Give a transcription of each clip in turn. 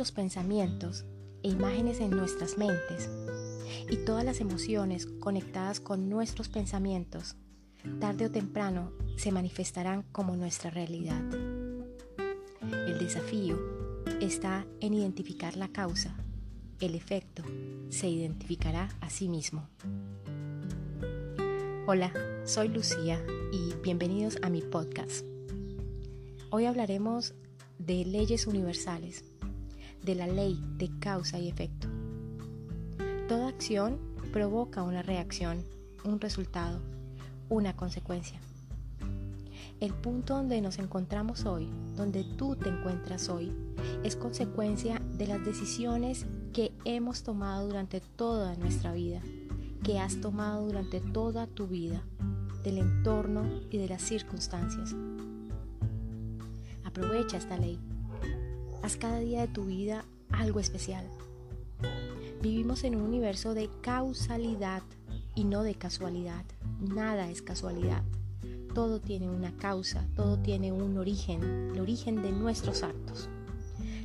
los pensamientos e imágenes en nuestras mentes y todas las emociones conectadas con nuestros pensamientos, tarde o temprano se manifestarán como nuestra realidad. El desafío está en identificar la causa. El efecto se identificará a sí mismo. Hola, soy Lucía y bienvenidos a mi podcast. Hoy hablaremos de leyes universales, de la ley de causa y efecto. Toda acción provoca una reacción, un resultado, una consecuencia. El punto donde nos encontramos hoy, donde tú te encuentras hoy, es consecuencia de las decisiones que hemos tomado durante toda nuestra vida, que has tomado durante toda tu vida, del entorno y de las circunstancias. Aprovecha esta ley. Haz cada día de tu vida algo especial. Vivimos en un universo de causalidad y no de casualidad. Nada es casualidad. Todo tiene una causa, todo tiene un origen, el origen de nuestros actos.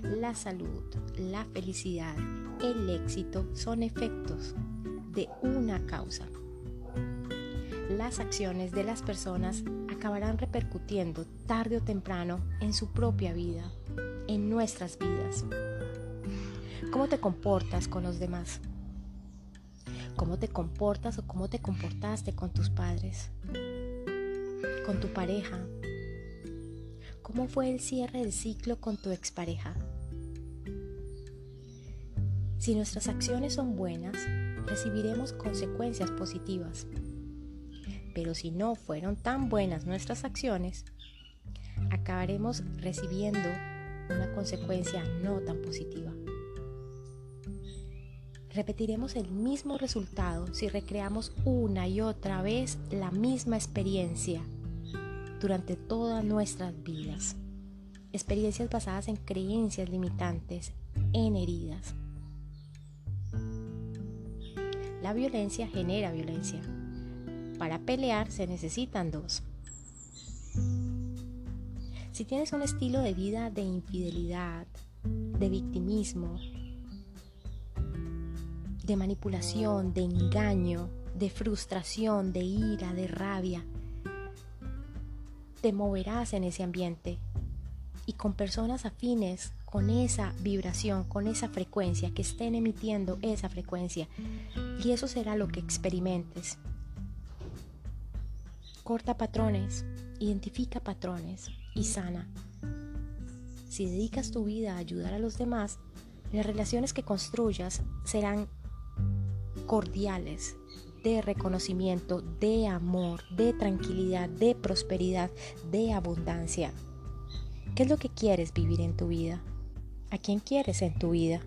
La salud, la felicidad, el éxito son efectos de una causa. Las acciones de las personas acabarán repercutiendo tarde o temprano en su propia vida, en nuestras vidas. ¿Cómo te comportas con los demás? ¿Cómo te comportas o cómo te comportaste con tus padres? ¿Con tu pareja? ¿Cómo fue el cierre del ciclo con tu expareja? Si nuestras acciones son buenas, recibiremos consecuencias positivas. Pero si no fueron tan buenas nuestras acciones, acabaremos recibiendo una consecuencia no tan positiva. Repetiremos el mismo resultado si recreamos una y otra vez la misma experiencia durante todas nuestras vidas. Experiencias basadas en creencias limitantes, en heridas. La violencia genera violencia. Para pelear se necesitan dos. Si tienes un estilo de vida de infidelidad, de victimismo, de manipulación, de engaño, de frustración, de ira, de rabia. Te moverás en ese ambiente y con personas afines con esa vibración, con esa frecuencia, que estén emitiendo esa frecuencia. Y eso será lo que experimentes. Corta patrones, identifica patrones y sana. Si dedicas tu vida a ayudar a los demás, las relaciones que construyas serán cordiales, de reconocimiento, de amor, de tranquilidad, de prosperidad, de abundancia. ¿Qué es lo que quieres vivir en tu vida? ¿A quién quieres en tu vida?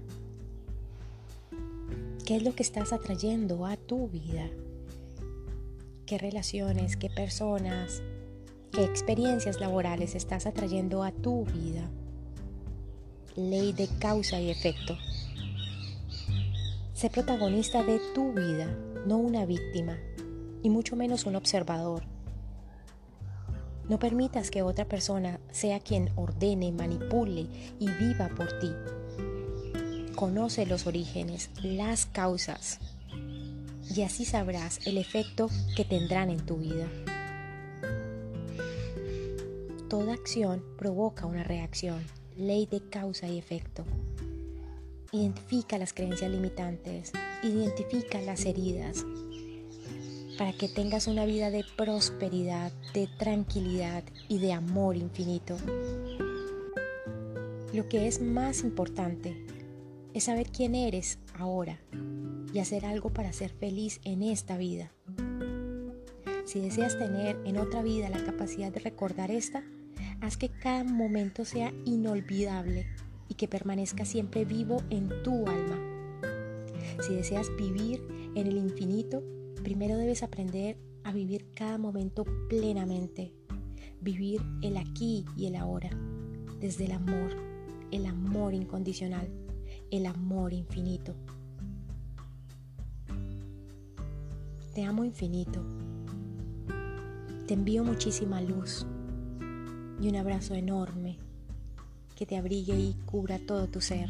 ¿Qué es lo que estás atrayendo a tu vida? ¿Qué relaciones, qué personas, qué experiencias laborales estás atrayendo a tu vida? Ley de causa y efecto. Sé protagonista de tu vida, no una víctima, y mucho menos un observador. No permitas que otra persona sea quien ordene, manipule y viva por ti. Conoce los orígenes, las causas, y así sabrás el efecto que tendrán en tu vida. Toda acción provoca una reacción, ley de causa y efecto. Identifica las creencias limitantes, identifica las heridas, para que tengas una vida de prosperidad, de tranquilidad y de amor infinito. Lo que es más importante es saber quién eres ahora y hacer algo para ser feliz en esta vida. Si deseas tener en otra vida la capacidad de recordar esta, haz que cada momento sea inolvidable y que permanezca siempre vivo en tu alma. Si deseas vivir en el infinito, primero debes aprender a vivir cada momento plenamente, vivir el aquí y el ahora, desde el amor, el amor incondicional, el amor infinito. Te amo infinito. Te envío muchísima luz y un abrazo enorme que te abrigue y cura todo tu ser.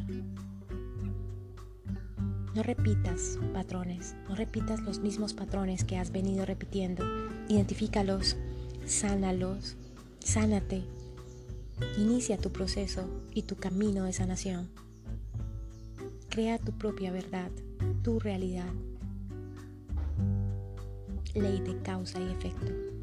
No repitas patrones, no repitas los mismos patrones que has venido repitiendo. Identifícalos, sánalos, sánate. Inicia tu proceso y tu camino de sanación. Crea tu propia verdad, tu realidad. Ley de causa y efecto.